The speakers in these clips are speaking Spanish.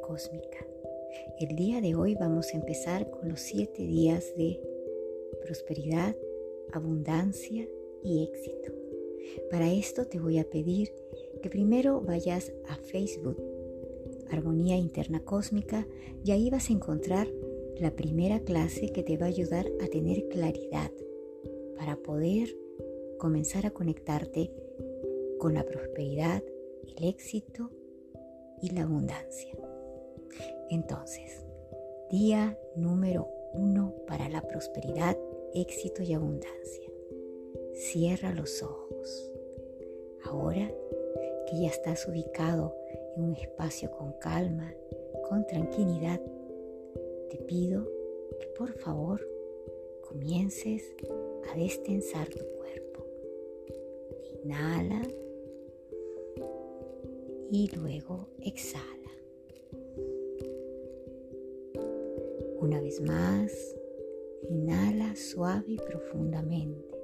cósmica. El día de hoy vamos a empezar con los siete días de prosperidad, abundancia y éxito. Para esto te voy a pedir que primero vayas a Facebook, Armonía Interna Cósmica, y ahí vas a encontrar la primera clase que te va a ayudar a tener claridad para poder comenzar a conectarte con la prosperidad, el éxito y la abundancia. Entonces, día número uno para la prosperidad, éxito y abundancia. Cierra los ojos. Ahora que ya estás ubicado en un espacio con calma, con tranquilidad, te pido que por favor comiences a destensar tu cuerpo. Inhala y luego exhala. Una vez más, inhala suave y profundamente.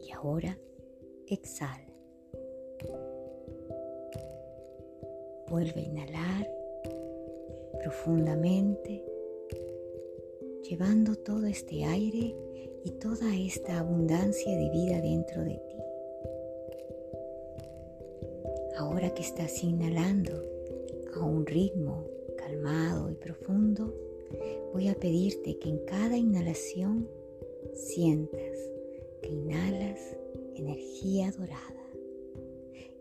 Y ahora exhala. Vuelve a inhalar profundamente, llevando todo este aire y toda esta abundancia de vida dentro de ti. Ahora que estás inhalando a un ritmo calmado y profundo, voy a pedirte que en cada inhalación sientas que inhalas energía dorada.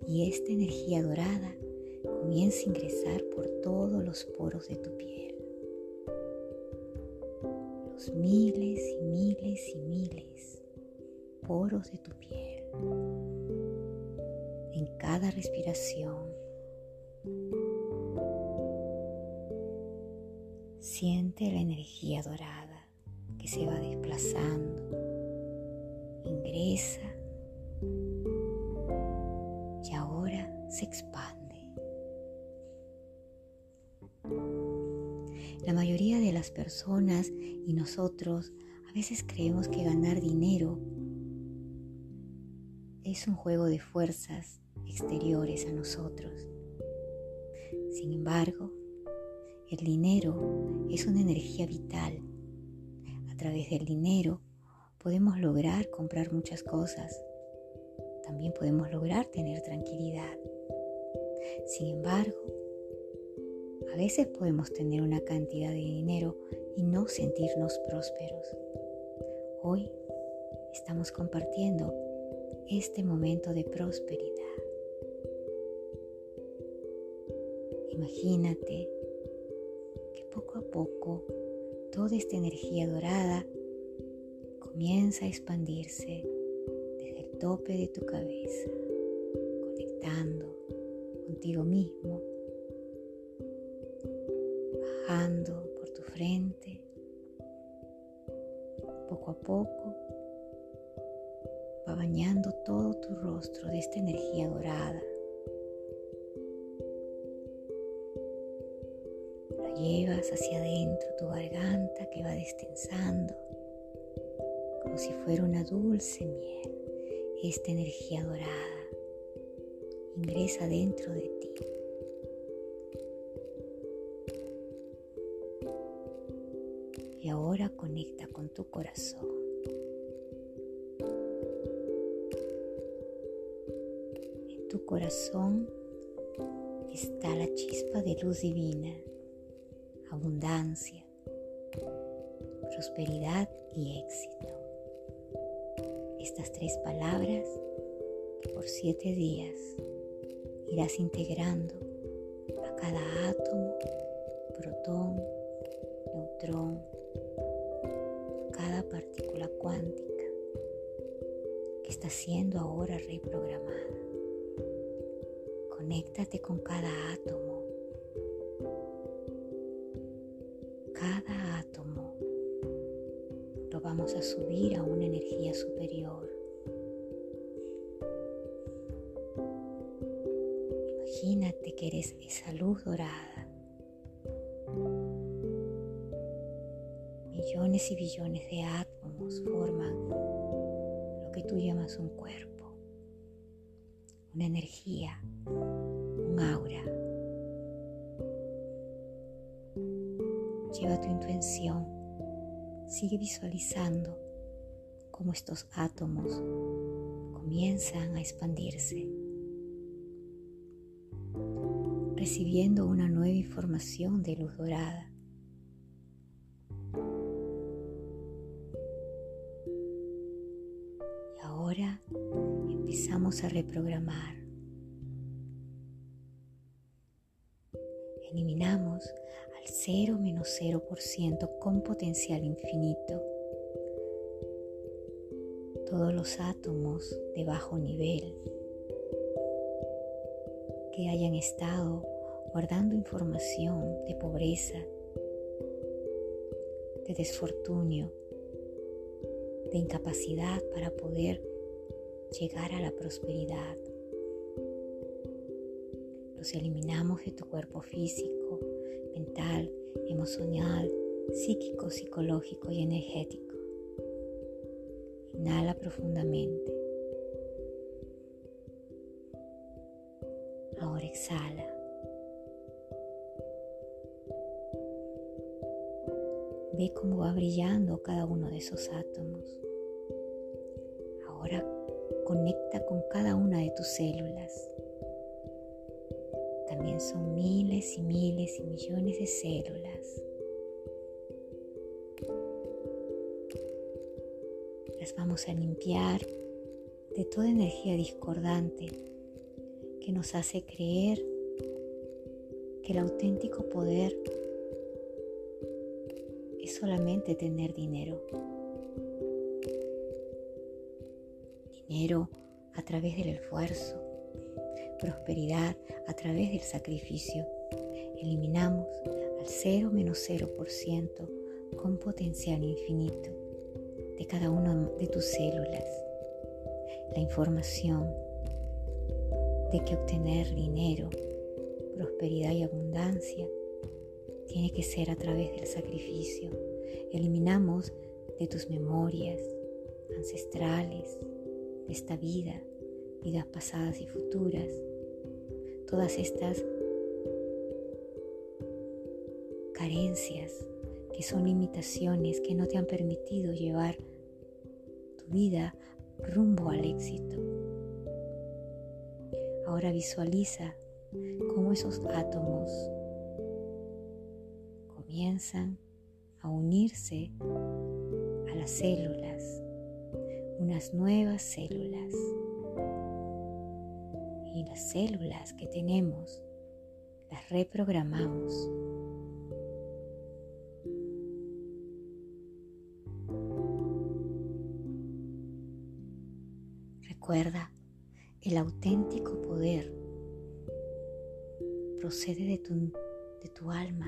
Y esta energía dorada comienza a ingresar por todos los poros de tu piel. Los miles y miles y miles poros de tu piel. En cada respiración. Siente la energía dorada que se va desplazando. Ingresa y ahora se expande. La mayoría de las personas y nosotros a veces creemos que ganar dinero es un juego de fuerzas exteriores a nosotros. Sin embargo, el dinero es una energía vital. A través del dinero podemos lograr comprar muchas cosas. También podemos lograr tener tranquilidad. Sin embargo, a veces podemos tener una cantidad de dinero y no sentirnos prósperos. Hoy estamos compartiendo este momento de prosperidad. Imagínate que poco a poco toda esta energía dorada comienza a expandirse desde el tope de tu cabeza, conectando contigo mismo, bajando por tu frente, poco a poco va bañando todo tu rostro de esta energía dorada. Llevas hacia adentro tu garganta que va destensando como si fuera una dulce miel. Esta energía dorada ingresa dentro de ti. Y ahora conecta con tu corazón. En tu corazón está la chispa de luz divina, abundancia, prosperidad y éxito estas tres palabras que por siete días irás integrando a cada átomo, protón, neutrón, cada partícula cuántica que está siendo ahora reprogramada. Conéctate con cada átomo. Cada átomo lo vamos a subir a una energía superior. Imagínate que eres esa luz dorada. Millones y billones de átomos forman lo que tú llamas un cuerpo, una energía, un aura. Lleva tu intención, sigue visualizando cómo estos átomos comienzan a expandirse, recibiendo una nueva información de luz dorada. Y ahora empezamos a reprogramar. Eliminamos al 0 menos 0% con potencial infinito todos los átomos de bajo nivel que hayan estado guardando información de pobreza, de desfortunio, de incapacidad para poder llegar a la prosperidad. Los eliminamos de tu cuerpo físico, mental, emocional, psíquico, psicológico y energético. Inhala profundamente. Ahora exhala. Ve cómo va brillando cada uno de esos átomos. Ahora conecta con cada una de tus células. También son miles y miles y millones de células las vamos a limpiar de toda energía discordante que nos hace creer que el auténtico poder es solamente tener dinero. Dinero a través del esfuerzo, prosperidad a través del sacrificio. Eliminamos al 0 menos 0% con potencial infinito de cada una de tus células la información de que obtener dinero, prosperidad y abundancia tiene que ser a través del sacrificio. Eliminamos de tus memorias ancestrales, de esta vida, vidas pasadas y futuras, todas estas carencias que son limitaciones que no te han permitido llevar vida rumbo al éxito. Ahora visualiza cómo esos átomos comienzan a unirse a las células, unas nuevas células. Y las células que tenemos las reprogramamos Recuerda, el auténtico poder procede de tu, de tu alma.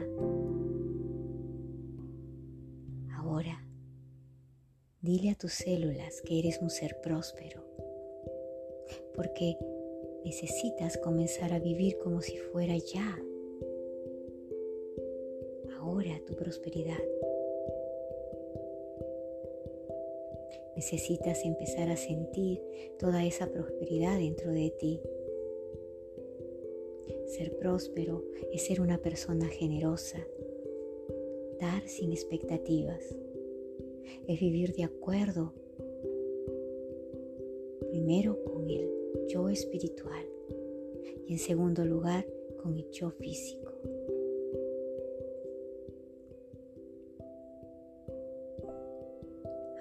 Ahora, dile a tus células que eres un ser próspero, porque necesitas comenzar a vivir como si fuera ya. Ahora tu prosperidad. Necesitas empezar a sentir toda esa prosperidad dentro de ti. Ser próspero es ser una persona generosa, dar sin expectativas, es vivir de acuerdo primero con el yo espiritual y en segundo lugar con el yo físico.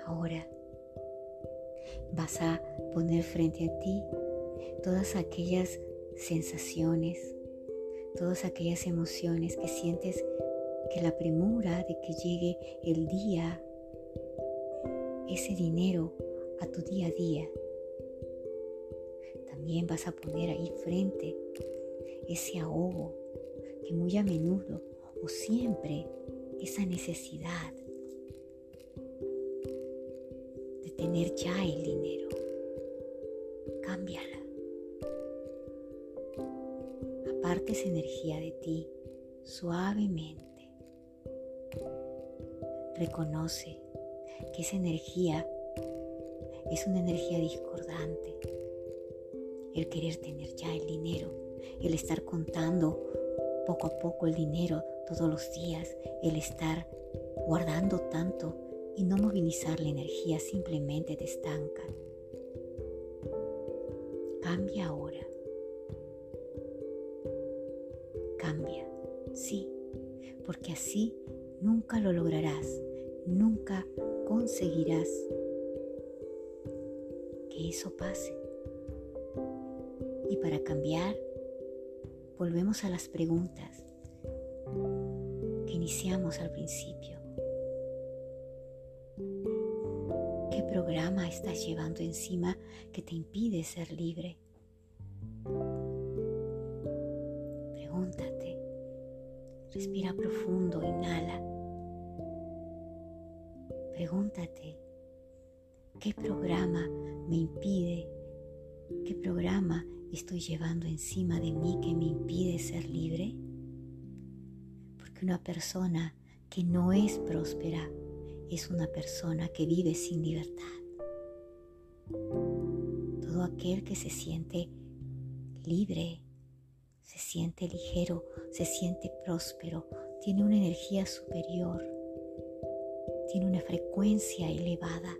Ahora vas a poner frente a ti todas aquellas sensaciones, todas aquellas emociones que sientes que la premura de que llegue el día, ese dinero a tu día a día. También vas a poner ahí frente ese ahogo que muy a menudo o siempre esa necesidad tener ya el dinero. Cámbiala. Aparte esa energía de ti suavemente. Reconoce que esa energía es una energía discordante. El querer tener ya el dinero el estar contando poco a poco el dinero todos los días, el estar guardando tanto y no movilizar la energía simplemente te estanca. Cambia ahora. Cambia, sí, porque así nunca lo lograrás, nunca conseguirás que eso pase. Y para cambiar, volvemos a las preguntas que iniciamos al principio. ¿Qué programa estás llevando encima que te impide ser libre? Pregúntate. Respira profundo, inhala. Pregúntate, ¿qué programa me impide? ¿Qué programa estoy llevando encima de mí que me impide ser libre? Porque una persona que no es próspera es una persona que vive sin libertad. Todo aquel que se siente libre, se siente ligero, se siente próspero, tiene una energía superior, tiene una frecuencia elevada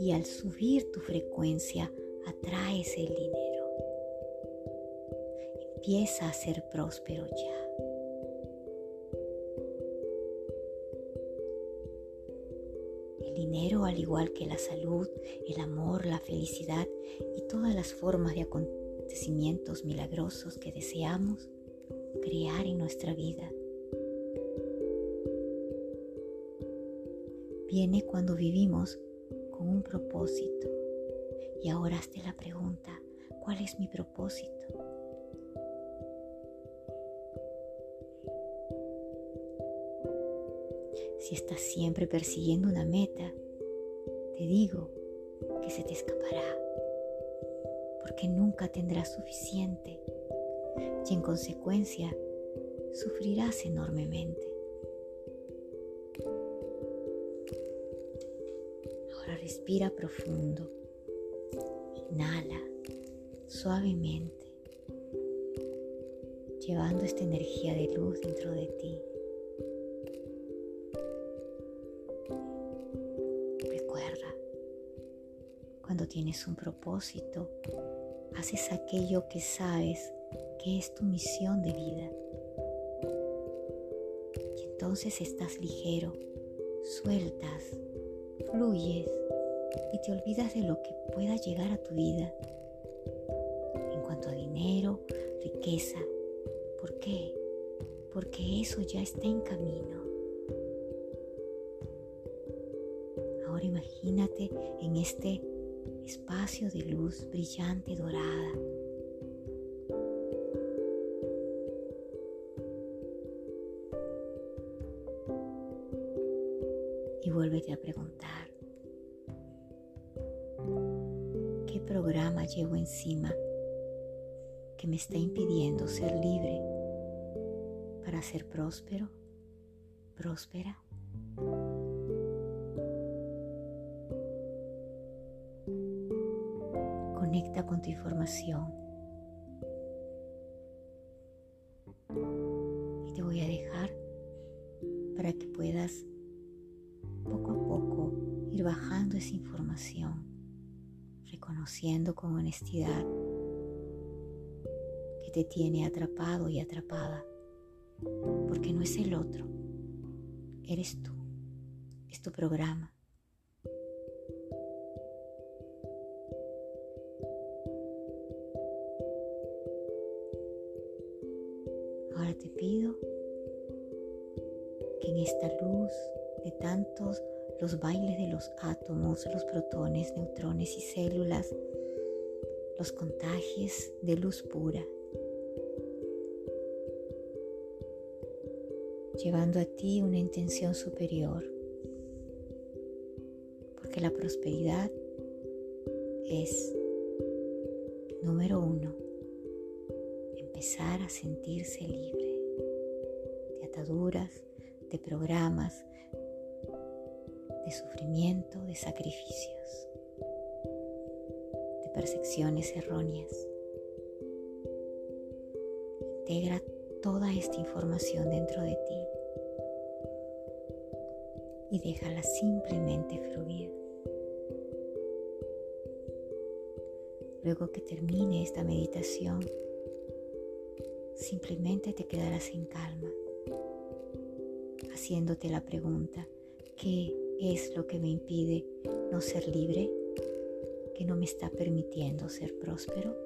y al subir tu frecuencia atraes el dinero. Empieza a ser próspero ya. dinero, al igual que la salud, el amor, la felicidad y todas las formas de acontecimientos milagrosos que deseamos crear en nuestra vida. Viene cuando vivimos con un propósito. Y ahora hazte la pregunta, ¿cuál es mi propósito? Si estás siempre persiguiendo una meta, te digo que se te escapará, porque nunca tendrás suficiente y en consecuencia sufrirás enormemente. Ahora respira profundo, inhala suavemente, llevando esta energía de luz dentro de ti. Tienes un propósito, haces aquello que sabes que es tu misión de vida. Y entonces estás ligero, sueltas, fluyes y te olvidas de lo que pueda llegar a tu vida. En cuanto a dinero, riqueza. ¿Por qué? Porque eso ya está en camino. Ahora imagínate en este espacio de luz brillante dorada. Y vuélvete a preguntar, ¿qué programa llevo encima que me está impidiendo ser libre para ser próspero, próspera? Información. Y te voy a dejar para que puedas poco a poco ir bajando esa información, reconociendo con honestidad que te tiene atrapado y atrapada, porque no es el otro, eres tú, es tu programa esta luz de tantos los bailes de los átomos, los protones, neutrones y células, los contagios de luz pura, llevando a ti una intención superior, porque la prosperidad es, número uno, empezar a sentirse libre ataduras, de programas, de sufrimiento, de sacrificios, de percepciones erróneas. integra toda esta información dentro de ti y déjala simplemente fluir. Luego que termine esta meditación, simplemente te quedarás en calma, haciéndote la pregunta, ¿qué es lo que me impide no ser libre? ¿Que no me está permitiendo ser próspero?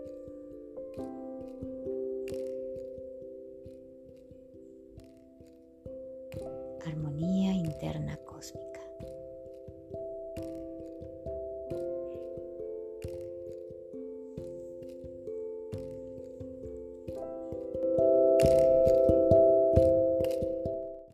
Armonía interna.